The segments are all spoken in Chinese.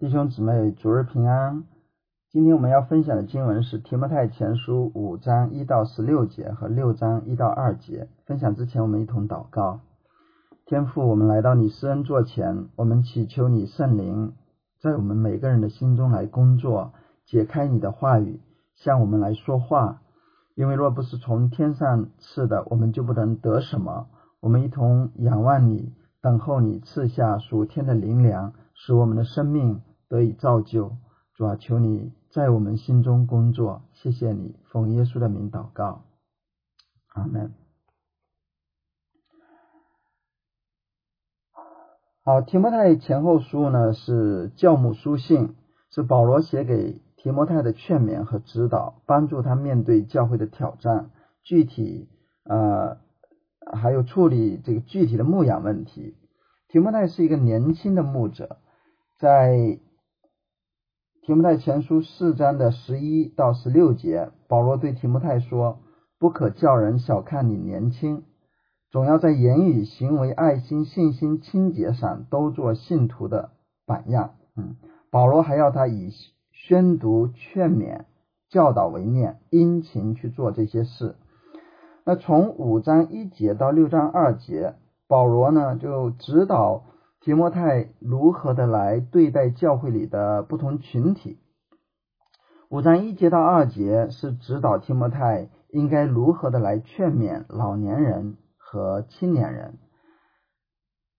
弟兄姊妹，主日平安。今天我们要分享的经文是提摩太前书五章一到十六节和六章一到二节。分享之前，我们一同祷告。天父，我们来到你施恩座前，我们祈求你圣灵在我们每个人的心中来工作，解开你的话语，向我们来说话。因为若不是从天上赐的，我们就不能得什么。我们一同仰望你，等候你赐下属天的灵粮。使我们的生命得以造就，主啊，求你在我们心中工作。谢谢你，奉耶稣的名祷告，阿门。好，提摩太前后书呢是教母书信，是保罗写给提摩太的劝勉和指导，帮助他面对教会的挑战，具体呃还有处理这个具体的牧养问题。提摩太是一个年轻的牧者。在提摩太前书四章的十一到十六节，保罗对提摩太说：“不可叫人小看你年轻，总要在言语、行为、爱心、信心、清洁上都做信徒的榜样。”嗯，保罗还要他以宣读、劝勉、教导为念，殷勤去做这些事。那从五章一节到六章二节，保罗呢就指导。提摩太如何的来对待教会里的不同群体？五章一节到二节是指导提摩太应该如何的来劝勉老年人和青年人。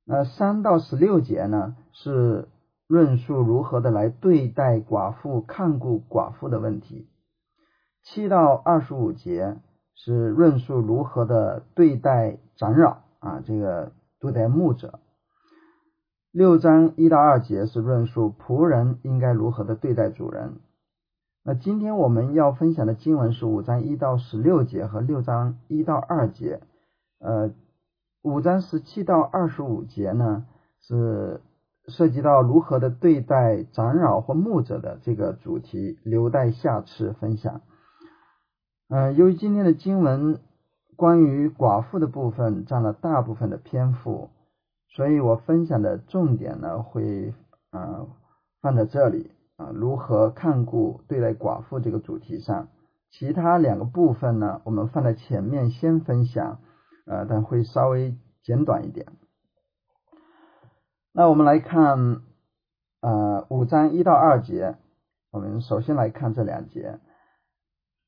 那三到十六节呢是论述如何的来对待寡妇、看顾寡妇的问题。七到二十五节是论述如何的对待长老啊，这个对待牧者。六章一到二节是论述仆人应该如何的对待主人。那今天我们要分享的经文是五章一到十六节和六章一到二节。呃，五章十七到二十五节呢是涉及到如何的对待长老或牧者的这个主题，留待下次分享。嗯，由于今天的经文关于寡妇的部分占了大部分的篇幅。所以我分享的重点呢，会啊放在这里啊，如何看顾对待寡妇这个主题上。其他两个部分呢，我们放在前面先分享，呃，但会稍微简短一点。那我们来看呃五章一到二节，我们首先来看这两节。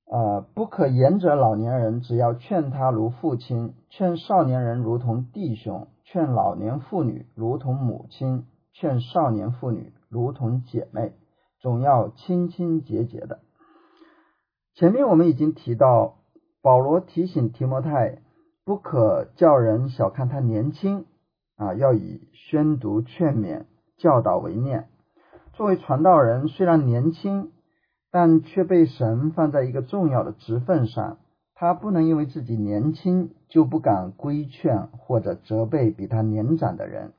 呃，不可言者老年人，只要劝他如父亲，劝少年人如同弟兄。劝老年妇女如同母亲，劝少年妇女如同姐妹，总要清清洁洁的。前面我们已经提到，保罗提醒提摩太，不可叫人小看他年轻啊，要以宣读、劝勉、教导为念。作为传道人，虽然年轻，但却被神放在一个重要的职份上。他不能因为自己年轻就不敢规劝或者责备比他年长的人。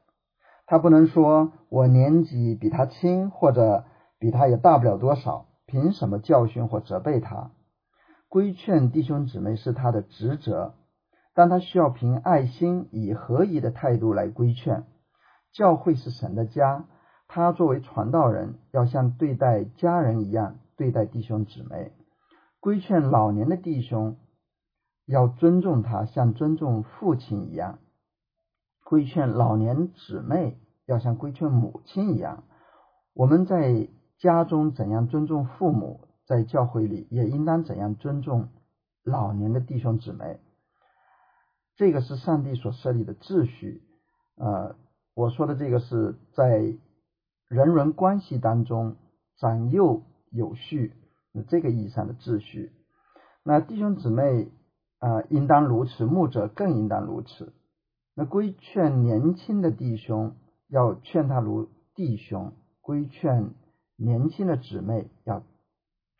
他不能说我年纪比他轻，或者比他也大不了多少，凭什么教训或责备他？规劝弟兄姊妹是他的职责，但他需要凭爱心以合宜的态度来规劝。教会是神的家，他作为传道人要像对待家人一样对待弟兄姊妹。规劝老年的弟兄。要尊重他，像尊重父亲一样；规劝老年姊妹，要像规劝母亲一样。我们在家中怎样尊重父母，在教会里也应当怎样尊重老年的弟兄姊妹。这个是上帝所设立的秩序。呃，我说的这个是在人伦关系当中长幼有序这个意义上的秩序。那弟兄姊妹。啊，应当如此，牧者更应当如此。那规劝年轻的弟兄，要劝他如弟兄；规劝年轻的姊妹，要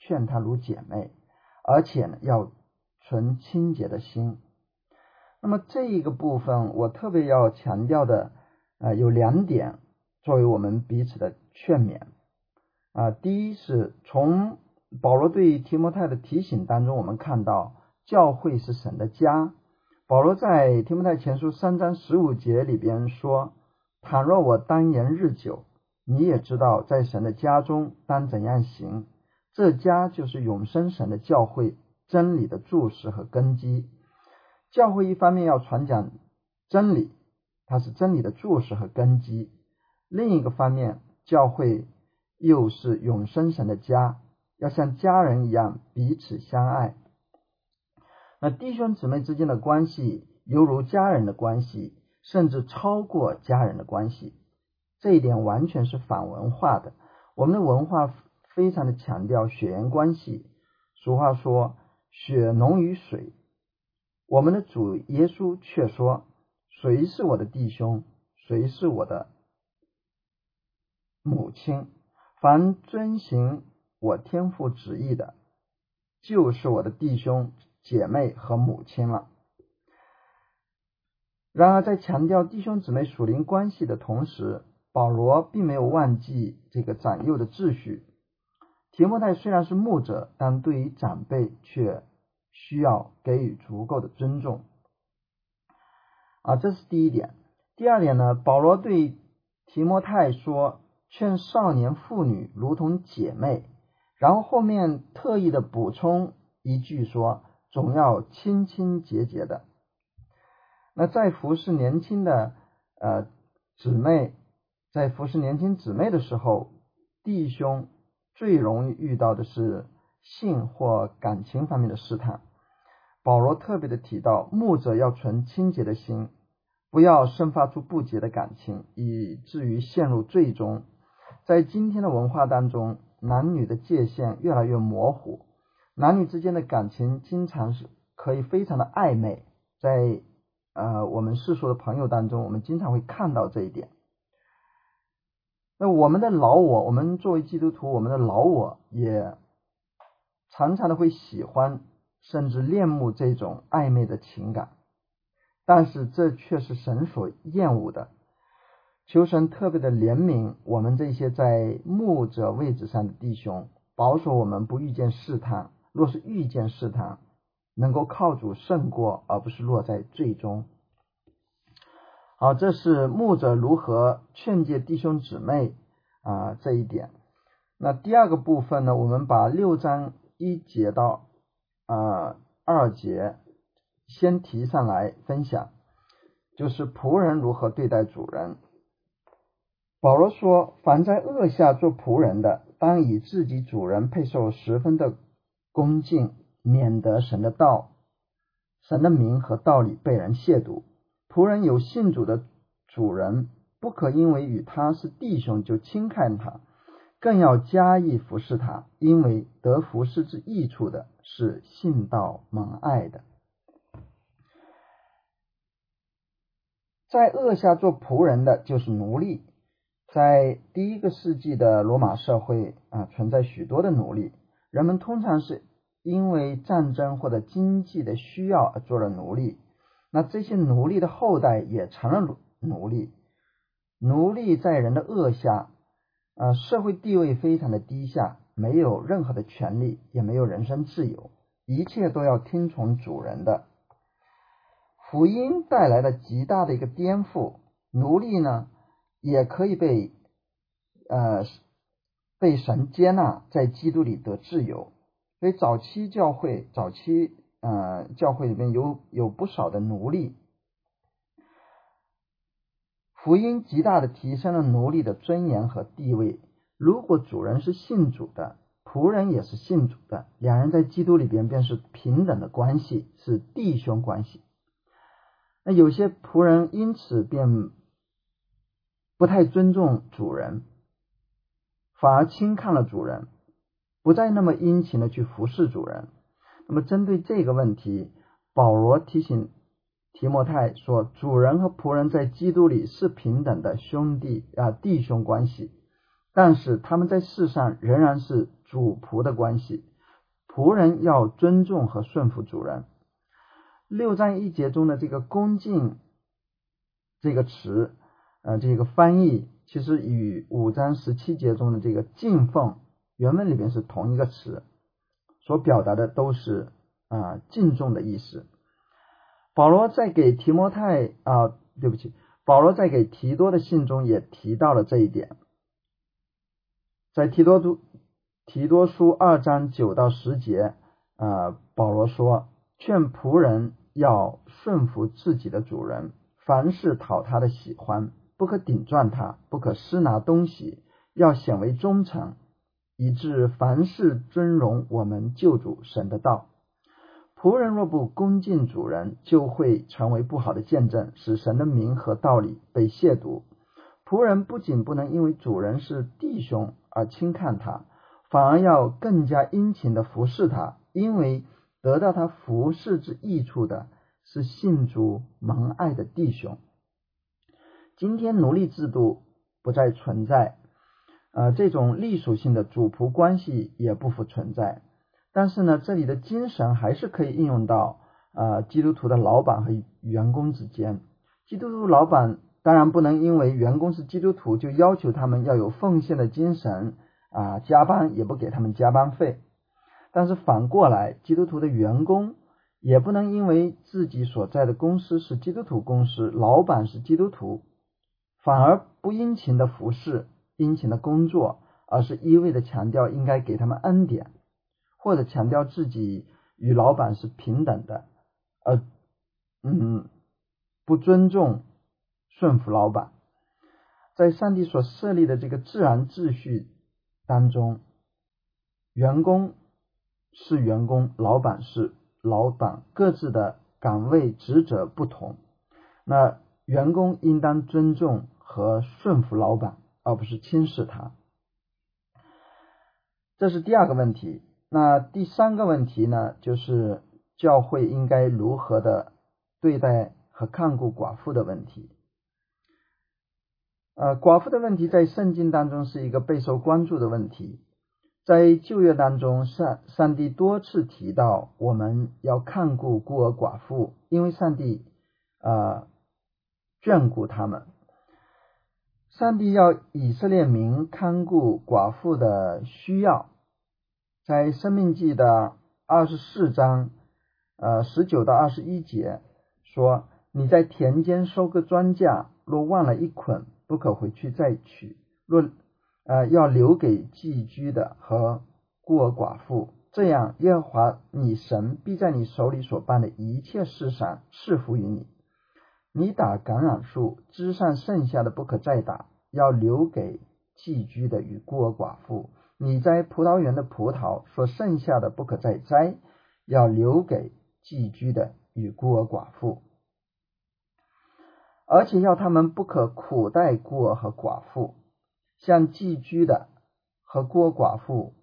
劝他如姐妹，而且呢，要存清洁的心。那么这一个部分，我特别要强调的啊，有两点，作为我们彼此的劝勉啊。第一是从保罗对提摩太的提醒当中，我们看到。教会是神的家。保罗在提摩太前书三章十五节里边说：“倘若我单言日久，你也知道，在神的家中当怎样行。这家就是永生神的教会，真理的注释和根基。教会一方面要传讲真理，它是真理的注释和根基；另一个方面，教会又是永生神的家，要像家人一样彼此相爱。那弟兄姊妹之间的关系，犹如家人的关系，甚至超过家人的关系。这一点完全是反文化的。我们的文化非常的强调血缘关系。俗话说“血浓于水”，我们的主耶稣却说：“谁是我的弟兄？谁是我的母亲？凡遵行我天父旨意的，就是我的弟兄。”姐妹和母亲了。然而，在强调弟兄姊妹属灵关系的同时，保罗并没有忘记这个长幼的秩序。提摩太虽然是牧者，但对于长辈却需要给予足够的尊重。啊，这是第一点。第二点呢，保罗对提摩太说：“劝少年妇女如同姐妹。”然后后面特意的补充一句说。总要清清洁洁的。那在服侍年轻的呃姊妹，在服侍年轻姊妹的时候，弟兄最容易遇到的是性或感情方面的试探。保罗特别的提到，牧者要存清洁的心，不要生发出不洁的感情，以至于陷入最终。在今天的文化当中，男女的界限越来越模糊。男女之间的感情经常是可以非常的暧昧，在呃我们世俗的朋友当中，我们经常会看到这一点。那我们的老我，我们作为基督徒，我们的老我也常常的会喜欢甚至恋慕这种暧昧的情感，但是这却是神所厌恶的。求神特别的怜悯我们这些在牧者位置上的弟兄，保守我们不遇见试探。若是遇见试探，能够靠主胜过，而不是落在最终。好，这是牧者如何劝诫弟兄姊妹啊这一点。那第二个部分呢，我们把六章一节到啊二节先提上来分享，就是仆人如何对待主人。保罗说：“凡在恶下做仆人的，当以自己主人配受十分的。”恭敬，免得神的道、神的名和道理被人亵渎。仆人有信主的主人，不可因为与他是弟兄就轻看他，更要加以服侍他，因为得服侍之益处的是信道蒙爱的。在恶下做仆人的就是奴隶。在第一个世纪的罗马社会啊，存在许多的奴隶。人们通常是因为战争或者经济的需要而做了奴隶，那这些奴隶的后代也成了奴奴隶。奴隶在人的恶下，呃，社会地位非常的低下，没有任何的权利，也没有人身自由，一切都要听从主人的。福音带来了极大的一个颠覆，奴隶呢也可以被呃。被神接纳，在基督里得自由。所以早期教会，早期呃教会里面有有不少的奴隶。福音极大的提升了奴隶的尊严和地位。如果主人是信主的，仆人也是信主的，两人在基督里边便是平等的关系，是弟兄关系。那有些仆人因此便不太尊重主人。反而轻看了主人，不再那么殷勤的去服侍主人。那么针对这个问题，保罗提醒提摩太说：主人和仆人在基督里是平等的兄弟啊弟兄关系，但是他们在世上仍然是主仆的关系。仆人要尊重和顺服主人。六章一节中的这个恭敬这个词，呃，这个翻译。其实与五章十七节中的这个敬奉原文里边是同一个词，所表达的都是啊敬重的意思。保罗在给提摩太啊，对不起，保罗在给提多的信中也提到了这一点。在提多书提多书二章九到十节，啊，保罗说，劝仆人要顺服自己的主人，凡事讨他的喜欢，不可顶撞他，不可私拿东西，要显为忠诚，以致凡事尊荣我们救主神的道。仆人若不恭敬主人，就会成为不好的见证，使神的名和道理被亵渎。仆人不仅不能因为主人是弟兄而轻看他，反而要更加殷勤的服侍他，因为得到他服侍之益处的是信主蒙爱的弟兄。今天奴隶制度不再存在，呃，这种隶属性的主仆关系也不复存在。但是呢，这里的精神还是可以应用到啊，基督徒的老板和员工之间。基督徒老板当然不能因为员工是基督徒就要求他们要有奉献的精神啊，加班也不给他们加班费。但是反过来，基督徒的员工也不能因为自己所在的公司是基督徒公司，老板是基督徒，反而不殷勤的服侍、殷勤的工作，而是一味的强调应该给他们恩典。或者强调自己与老板是平等的，而嗯不尊重顺服老板，在上帝所设立的这个自然秩序当中，员工是员工，老板是老板，各自的岗位职责不同，那员工应当尊重和顺服老板，而不是轻视他。这是第二个问题。那第三个问题呢，就是教会应该如何的对待和看顾寡妇的问题。呃，寡妇的问题在圣经当中是一个备受关注的问题。在旧约当中，上上帝多次提到我们要看顾孤儿寡妇，因为上帝啊眷顾他们。上帝要以色列民看顾寡妇的需要。在《生命记》的二十四章，呃，十九到二十一节说：“你在田间收割庄稼，若忘了一捆，不可回去再取；若呃要留给寄居的和孤儿寡妇，这样耶和华你神必在你手里所办的一切事上赐福于你。你打橄榄树枝上剩下的不可再打，要留给寄居的与孤儿寡妇。”你摘葡萄园的葡萄所剩下的不可再摘，要留给寄居的与孤儿寡妇，而且要他们不可苦待孤儿和寡妇，像寄居的和孤儿寡妇，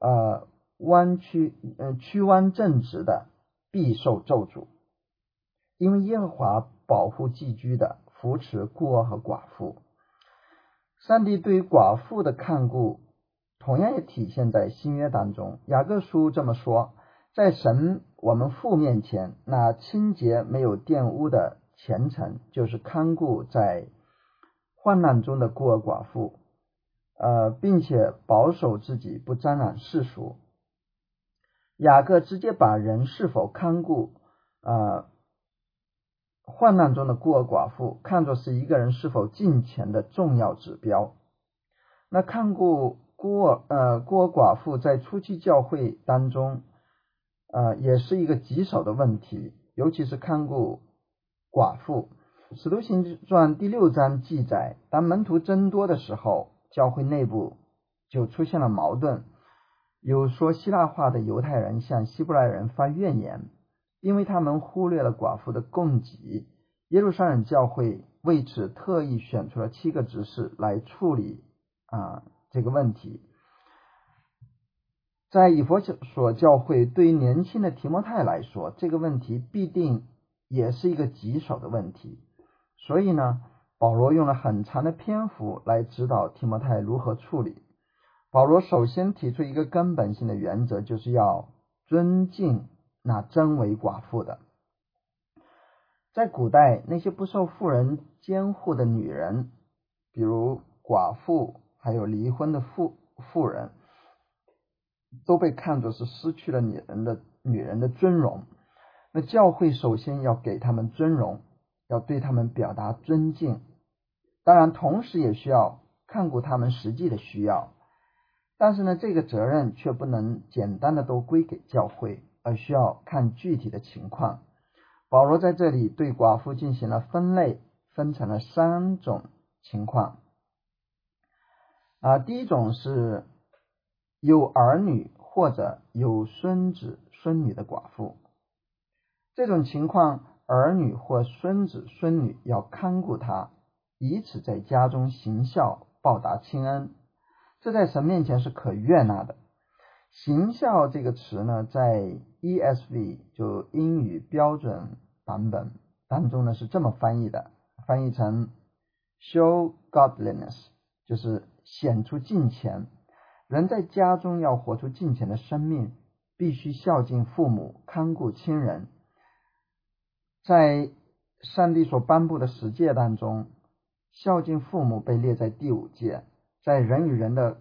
呃，弯曲呃曲弯正直的必受咒诅，因为耶和华保护寄居的，扶持孤儿和寡妇。上帝对于寡妇的看顾。同样也体现在新约当中。雅各书这么说：在神我们父面前，那清洁没有玷污的虔诚，就是看顾在患难中的孤儿寡妇，呃，并且保守自己不沾染世俗。雅各直接把人是否看顾呃患难中的孤儿寡妇，看作是一个人是否敬虔的重要指标。那看顾。孤儿呃孤儿寡妇在初期教会当中，呃也是一个棘手的问题，尤其是看顾寡妇。使徒行传第六章记载，当门徒增多的时候，教会内部就出现了矛盾。有说希腊话的犹太人向希伯来人发怨言，因为他们忽略了寡妇的供给。耶路撒冷教会为此特意选出了七个执事来处理啊。这个问题，在以佛所教会对于年轻的提摩太来说，这个问题必定也是一个棘手的问题。所以呢，保罗用了很长的篇幅来指导提摩太如何处理。保罗首先提出一个根本性的原则，就是要尊敬那真为寡妇的。在古代，那些不受妇人监护的女人，比如寡妇。还有离婚的妇妇人，都被看作是失去了女人的女人的尊荣。那教会首先要给他们尊荣，要对他们表达尊敬。当然，同时也需要看顾他们实际的需要。但是呢，这个责任却不能简单的都归给教会，而需要看具体的情况。保罗在这里对寡妇进行了分类，分成了三种情况。啊，第一种是有儿女或者有孙子孙女的寡妇，这种情况，儿女或孙子孙女要看顾他，以此在家中行孝，报答亲恩，这在神面前是可悦纳的。行孝这个词呢，在 ESV 就英语标准版本当中呢是这么翻译的，翻译成 show godliness，就是显出敬虔。人在家中要活出敬虔的生命，必须孝敬父母，看顾亲人。在上帝所颁布的十诫当中，孝敬父母被列在第五诫，在人与人的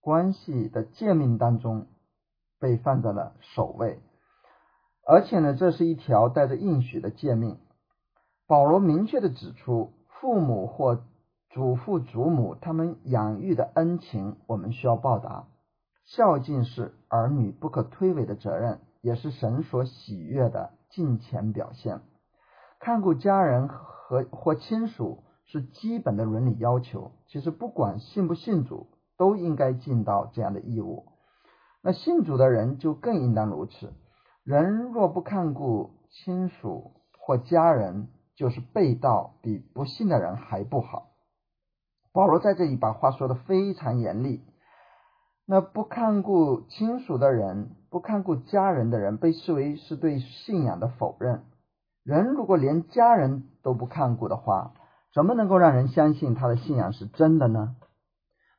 关系的诫命当中被放在了首位。而且呢，这是一条带着应许的诫命。保罗明确的指出，父母或祖父祖母他们养育的恩情，我们需要报答。孝敬是儿女不可推诿的责任，也是神所喜悦的敬虔表现。看顾家人和或亲属是基本的伦理要求，其实不管信不信主，都应该尽到这样的义务。那信主的人就更应当如此。人若不看顾亲属或家人，就是被盗，比不信的人还不好。保罗在这里把话说的非常严厉。那不看顾亲属的人，不看顾家人的人，被视为是对信仰的否认。人如果连家人都不看顾的话，怎么能够让人相信他的信仰是真的呢？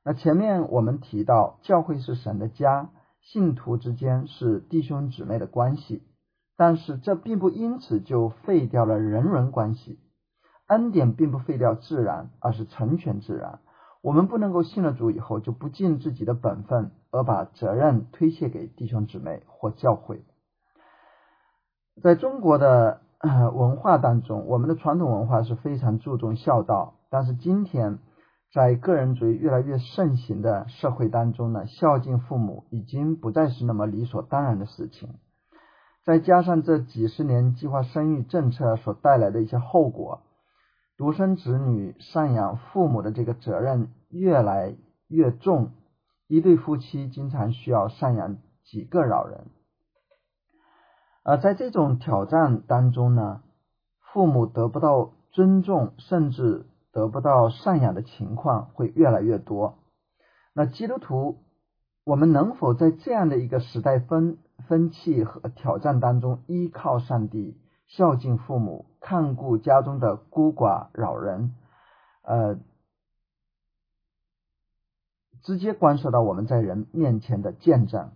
那前面我们提到，教会是神的家。信徒之间是弟兄姊妹的关系，但是这并不因此就废掉了人伦关系。恩典并不废掉自然，而是成全自然。我们不能够信了主以后就不尽自己的本分，而把责任推卸给弟兄姊妹或教会。在中国的文化当中，我们的传统文化是非常注重孝道，但是今天。在个人主义越来越盛行的社会当中呢，孝敬父母已经不再是那么理所当然的事情。再加上这几十年计划生育政策所带来的一些后果，独生子女赡养父母的这个责任越来越重，一对夫妻经常需要赡养几个老人。而在这种挑战当中呢，父母得不到尊重，甚至。得不到赡养的情况会越来越多。那基督徒，我们能否在这样的一个时代分分歧和挑战当中，依靠上帝，孝敬父母，看顾家中的孤寡老人？呃，直接关涉到我们在人面前的见证。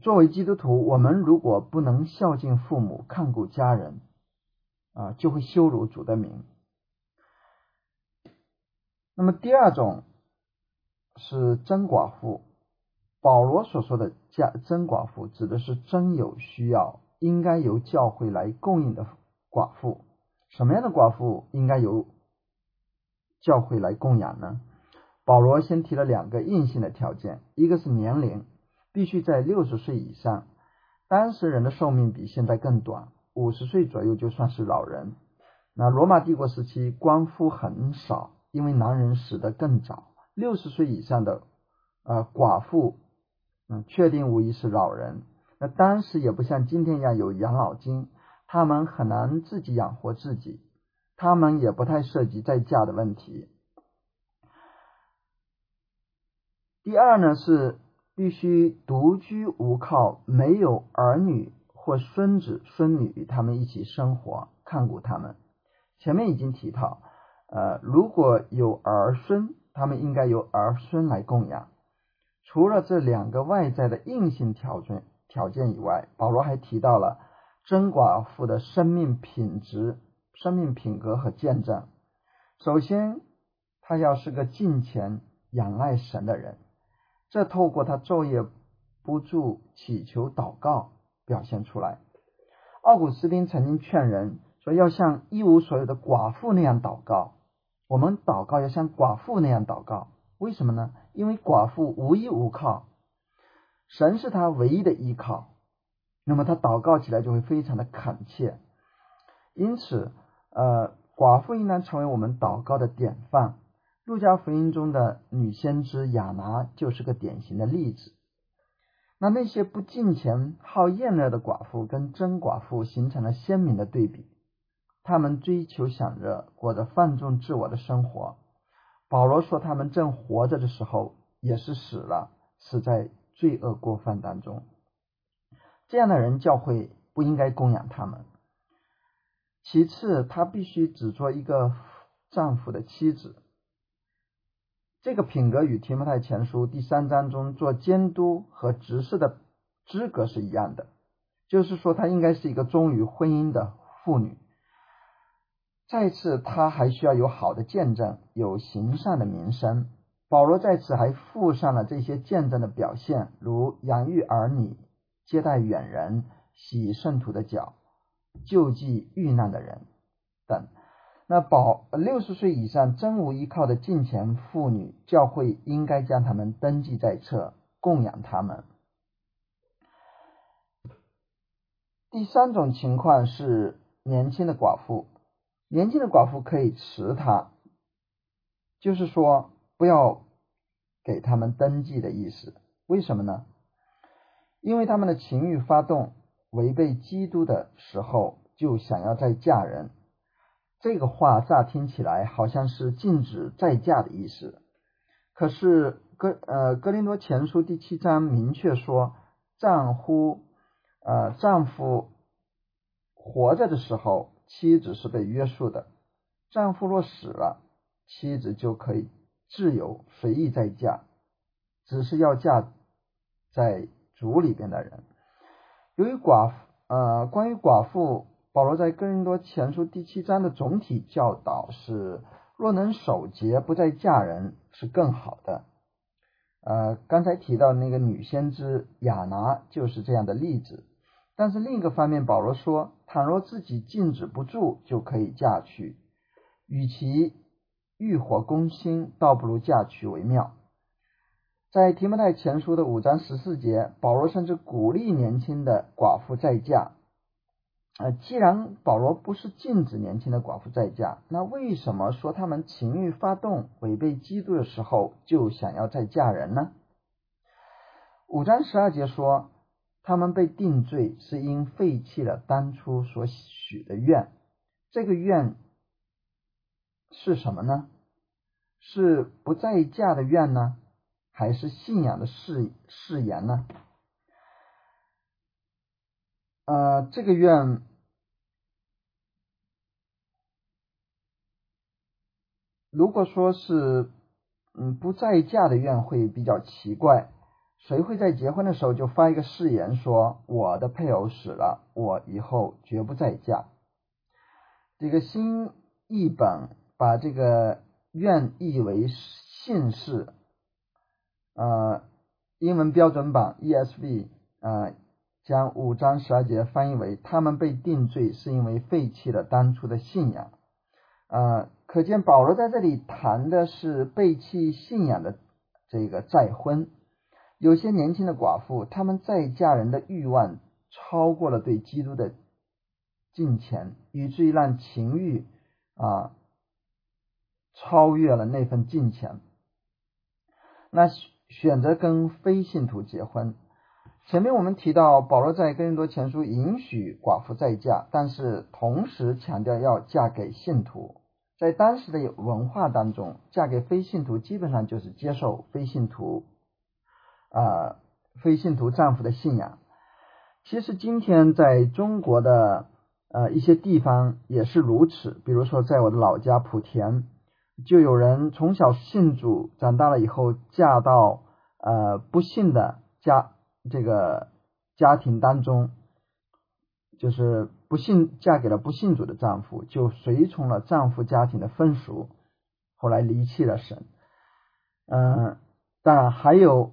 作为基督徒，我们如果不能孝敬父母，看顾家人，啊，就会羞辱主的名。那么第二种是真寡妇。保罗所说的家真寡妇，指的是真有需要，应该由教会来供应的寡妇。什么样的寡妇应该由教会来供养呢？保罗先提了两个硬性的条件，一个是年龄，必须在六十岁以上。当时人的寿命比现在更短。五十岁左右就算是老人。那罗马帝国时期官夫很少，因为男人死得更早。六十岁以上的呃寡妇，嗯，确定无疑是老人。那当时也不像今天一样有养老金，他们很难自己养活自己，他们也不太涉及再嫁的问题。第二呢是必须独居无靠，没有儿女。或孙子孙女与他们一起生活，看顾他们。前面已经提到，呃，如果有儿孙，他们应该由儿孙来供养。除了这两个外在的硬性条件条件以外，保罗还提到了真寡妇的生命品质、生命品格和见证。首先，他要是个敬虔、仰赖神的人，这透过他昼夜不住祈求祷告。表现出来。奥古斯丁曾经劝人说，要像一无所有的寡妇那样祷告。我们祷告要像寡妇那样祷告，为什么呢？因为寡妇无依无靠，神是他唯一的依靠，那么他祷告起来就会非常的恳切。因此，呃，寡妇应当成为我们祷告的典范。路加福音中的女先知亚拿就是个典型的例子。那那些不敬钱、好厌乐的寡妇，跟真寡妇形成了鲜明的对比。他们追求享乐，过着放纵自我的生活。保罗说，他们正活着的时候，也是死了，死在罪恶过犯当中。这样的人，教会不应该供养他们。其次，他必须只做一个丈夫的妻子。这个品格与提摩太前书第三章中做监督和执事的资格是一样的，就是说，她应该是一个忠于婚姻的妇女。再次，她还需要有好的见证，有行善的名声。保罗在此还附上了这些见证的表现，如养育儿女、接待远人、洗圣徒的脚、救济遇难的人等。那保六十岁以上真无依靠的近前妇女，教会应该将他们登记在册，供养他们。第三种情况是年轻的寡妇，年轻的寡妇可以辞他，就是说不要给他们登记的意思。为什么呢？因为他们的情欲发动，违背基督的时候，就想要再嫁人。这个话乍听起来好像是禁止再嫁的意思，可是哥呃哥林多前书第七章明确说，丈夫呃丈夫活着的时候，妻子是被约束的；丈夫若死了，妻子就可以自由随意再嫁，只是要嫁在主里边的人。由于寡妇呃关于寡妇。保罗在哥林多前书第七章的总体教导是：若能守节，不再嫁人是更好的。呃，刚才提到那个女先知亚拿就是这样的例子。但是另一个方面，保罗说，倘若自己禁止不住，就可以嫁去。与其欲火攻心，倒不如嫁娶为妙。在提摩太前书的五章十四节，保罗甚至鼓励年轻的寡妇再嫁。呃，既然保罗不是禁止年轻的寡妇再嫁，那为什么说他们情欲发动、违背基督的时候就想要再嫁人呢？五章十二节说，他们被定罪是因废弃了当初所许的愿。这个愿是什么呢？是不再嫁的愿呢，还是信仰的誓誓言呢？呃，这个愿，如果说是嗯不再嫁的愿，会比较奇怪。谁会在结婚的时候就发一个誓言，说我的配偶死了，我以后绝不再嫁？这个新译本把这个愿译为信誓，呃，英文标准版 ESV 啊。将五章十二节翻译为他们被定罪是因为废弃了当初的信仰。呃，可见保罗在这里谈的是背弃信仰的这个再婚。有些年轻的寡妇，他们再嫁人的欲望超过了对基督的敬虔，以至于让情欲啊超越了那份敬虔。那选择跟非信徒结婚。前面我们提到，保罗在哥林多前书允许寡妇再嫁，但是同时强调要嫁给信徒。在当时的文化当中，嫁给非信徒基本上就是接受非信徒啊非信徒丈夫的信仰。其实今天在中国的呃一些地方也是如此，比如说在我的老家莆田，就有人从小信主，长大了以后嫁到呃不信的家。这个家庭当中，就是不幸嫁给了不信主的丈夫，就随从了丈夫家庭的风俗，后来离弃了神。嗯，当然还有，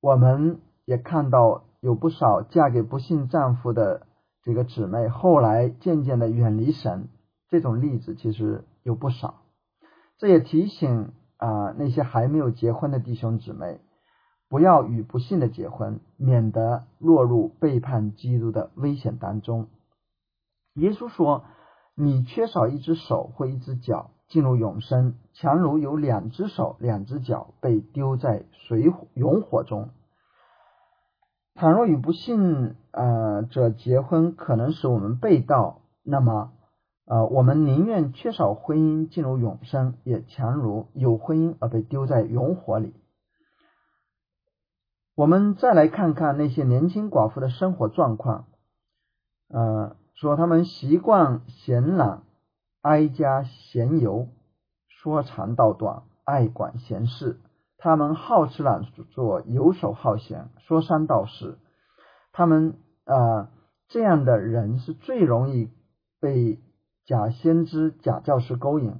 我们也看到有不少嫁给不信丈夫的这个姊妹，后来渐渐的远离神，这种例子其实有不少。这也提醒啊那些还没有结婚的弟兄姊妹，不要与不幸的结婚，免得落入背叛基督的危险当中。耶稣说：“你缺少一只手或一只脚进入永生，强如有两只手、两只脚被丢在水火永火中。倘若与不幸呃者结婚，可能使我们被盗，那么。”呃，我们宁愿缺少婚姻进入永生，也强如有婚姻而被丢在永火里。我们再来看看那些年轻寡妇的生活状况。呃，说他们习惯闲懒，哀家闲游，说长道短，爱管闲事。他们好吃懒做，游手好闲，说三道四。他们啊，这样的人是最容易被。假先知、假教师勾引，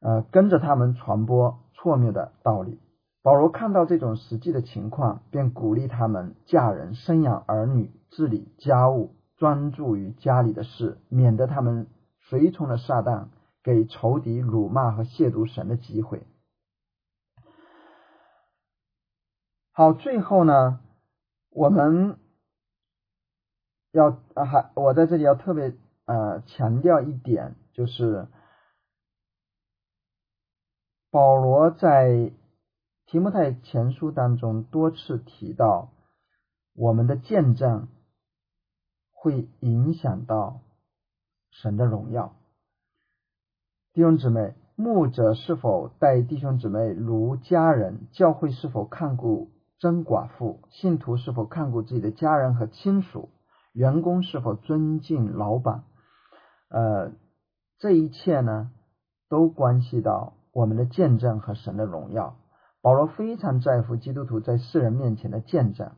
呃，跟着他们传播错谬的道理。保罗看到这种实际的情况，便鼓励他们嫁人、生养儿女、治理家务，专注于家里的事，免得他们随从了撒旦，给仇敌辱骂和亵渎神的机会。好，最后呢，我们要啊，还我在这里要特别。呃，强调一点就是，保罗在提摩太前书当中多次提到，我们的见证会影响到神的荣耀。弟兄姊妹，牧者是否待弟兄姊妹如家人？教会是否看顾真寡妇？信徒是否看顾自己的家人和亲属？员工是否尊敬老板？呃，这一切呢，都关系到我们的见证和神的荣耀。保罗非常在乎基督徒在世人面前的见证。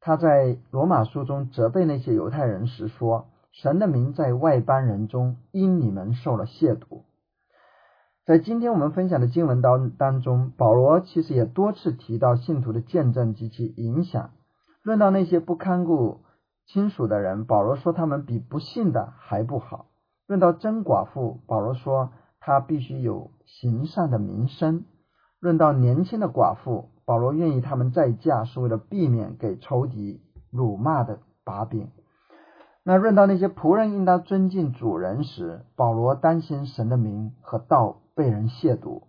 他在罗马书中责备那些犹太人时说：“神的名在外邦人中因你们受了亵渎。”在今天我们分享的经文当当中，保罗其实也多次提到信徒的见证及其影响。论到那些不看顾亲属的人，保罗说他们比不信的还不好。论到真寡妇，保罗说她必须有行善的名声；论到年轻的寡妇，保罗愿意他们再嫁，是为了避免给仇敌辱骂的把柄。那论到那些仆人应当尊敬主人时，保罗担心神的名和道被人亵渎。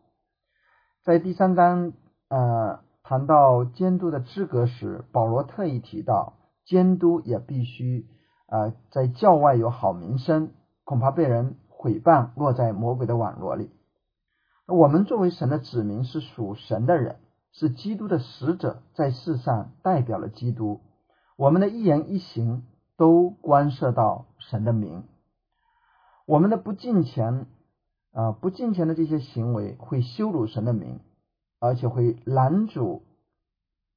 在第三章呃谈到监督的资格时，保罗特意提到监督也必须呃在教外有好名声。恐怕被人毁谤，落在魔鬼的网络里。我们作为神的子民，是属神的人，是基督的使者，在世上代表了基督。我们的一言一行都关涉到神的名。我们的不敬虔啊，不敬虔的这些行为会羞辱神的名，而且会拦阻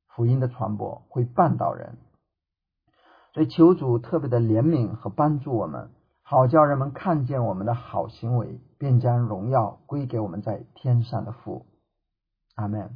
福音的传播，会绊倒人。所以求主特别的怜悯和帮助我们。好叫人们看见我们的好行为便将荣耀归给我们在天上的父。阿门。